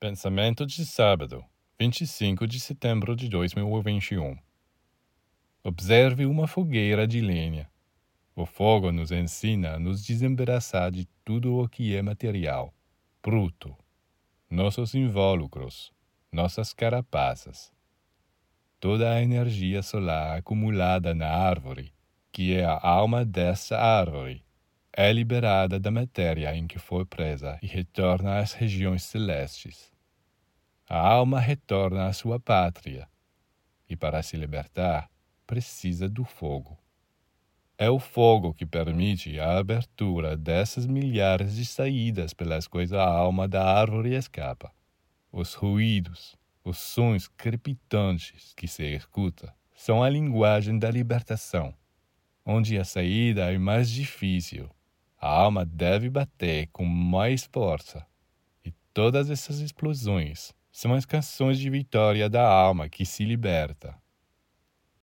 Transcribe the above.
Pensamento de sábado, 25 de setembro de 2021. Observe uma fogueira de lenha. O fogo nos ensina a nos desembaraçar de tudo o que é material, bruto, nossos invólucros, nossas carapaças. Toda a energia solar acumulada na árvore, que é a alma dessa árvore, é liberada da matéria em que foi presa e retorna às regiões celestes. A alma retorna à sua pátria e, para se libertar, precisa do fogo. É o fogo que permite a abertura dessas milhares de saídas pelas quais a alma da árvore escapa. Os ruídos, os sons crepitantes que se escuta, são a linguagem da libertação, onde a saída é mais difícil a alma deve bater com mais força. E todas essas explosões são as canções de vitória da alma que se liberta.